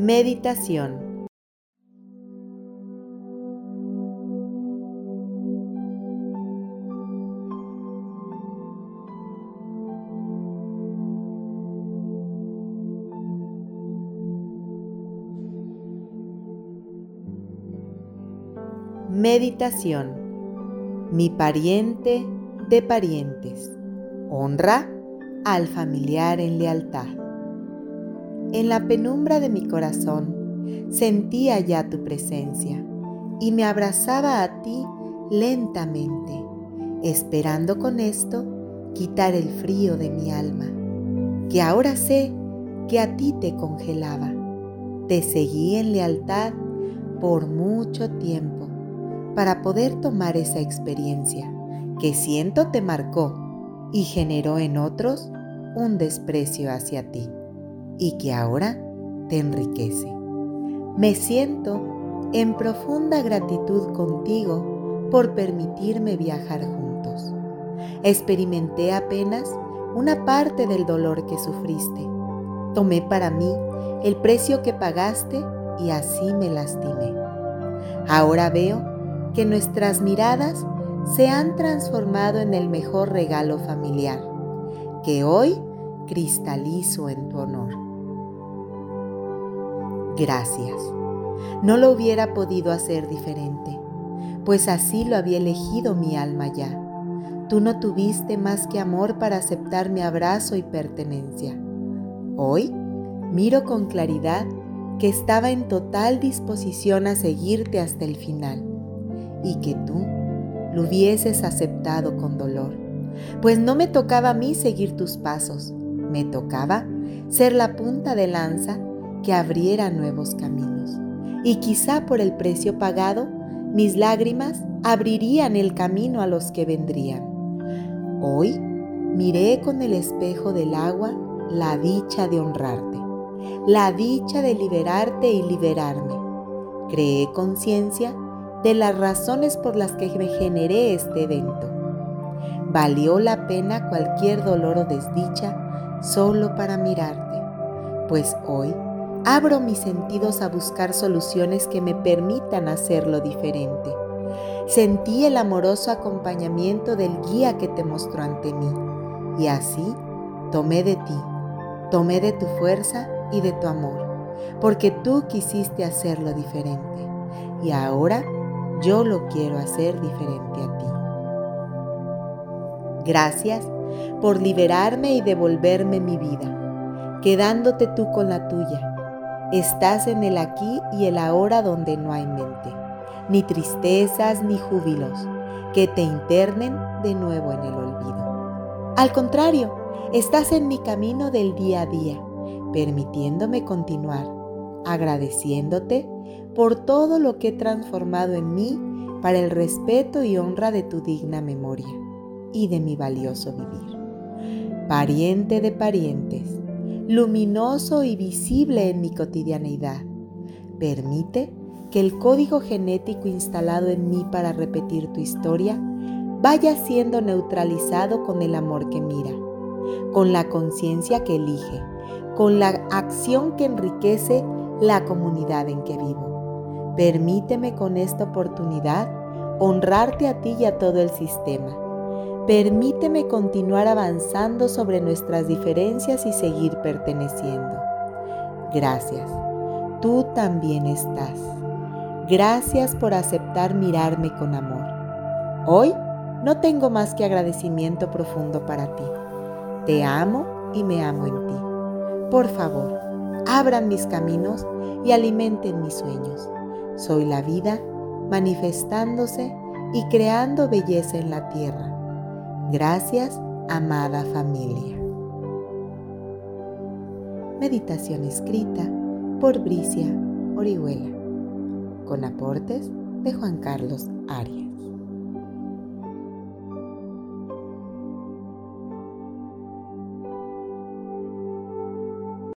Meditación Meditación. Mi pariente de parientes. Honra al familiar en lealtad. En la penumbra de mi corazón sentía ya tu presencia y me abrazaba a ti lentamente, esperando con esto quitar el frío de mi alma, que ahora sé que a ti te congelaba. Te seguí en lealtad por mucho tiempo para poder tomar esa experiencia que siento te marcó y generó en otros un desprecio hacia ti y que ahora te enriquece. Me siento en profunda gratitud contigo por permitirme viajar juntos. Experimenté apenas una parte del dolor que sufriste. Tomé para mí el precio que pagaste y así me lastimé. Ahora veo que nuestras miradas se han transformado en el mejor regalo familiar, que hoy cristalizo en tu honor. Gracias. No lo hubiera podido hacer diferente, pues así lo había elegido mi alma ya. Tú no tuviste más que amor para aceptar mi abrazo y pertenencia. Hoy miro con claridad que estaba en total disposición a seguirte hasta el final y que tú lo hubieses aceptado con dolor, pues no me tocaba a mí seguir tus pasos, me tocaba ser la punta de lanza que abriera nuevos caminos. Y quizá por el precio pagado, mis lágrimas abrirían el camino a los que vendrían. Hoy miré con el espejo del agua la dicha de honrarte, la dicha de liberarte y liberarme. Creé conciencia de las razones por las que me generé este evento. Valió la pena cualquier dolor o desdicha solo para mirarte, pues hoy abro mis sentidos a buscar soluciones que me permitan hacerlo diferente. Sentí el amoroso acompañamiento del guía que te mostró ante mí y así tomé de ti, tomé de tu fuerza y de tu amor, porque tú quisiste hacerlo diferente. Y ahora yo lo quiero hacer diferente a ti. Gracias por liberarme y devolverme mi vida, quedándote tú con la tuya. Estás en el aquí y el ahora donde no hay mente, ni tristezas ni júbilos que te internen de nuevo en el olvido. Al contrario, estás en mi camino del día a día, permitiéndome continuar, agradeciéndote por todo lo que he transformado en mí para el respeto y honra de tu digna memoria y de mi valioso vivir. Pariente de parientes, luminoso y visible en mi cotidianeidad, permite que el código genético instalado en mí para repetir tu historia vaya siendo neutralizado con el amor que mira, con la conciencia que elige, con la acción que enriquece la comunidad en que vivo Permíteme con esta oportunidad honrarte a ti y a todo el sistema. Permíteme continuar avanzando sobre nuestras diferencias y seguir perteneciendo. Gracias. Tú también estás. Gracias por aceptar mirarme con amor. Hoy no tengo más que agradecimiento profundo para ti. Te amo y me amo en ti. Por favor, abran mis caminos y alimenten mis sueños. Soy la vida manifestándose y creando belleza en la tierra. Gracias, amada familia. Meditación escrita por Bricia Orihuela, con aportes de Juan Carlos Arias.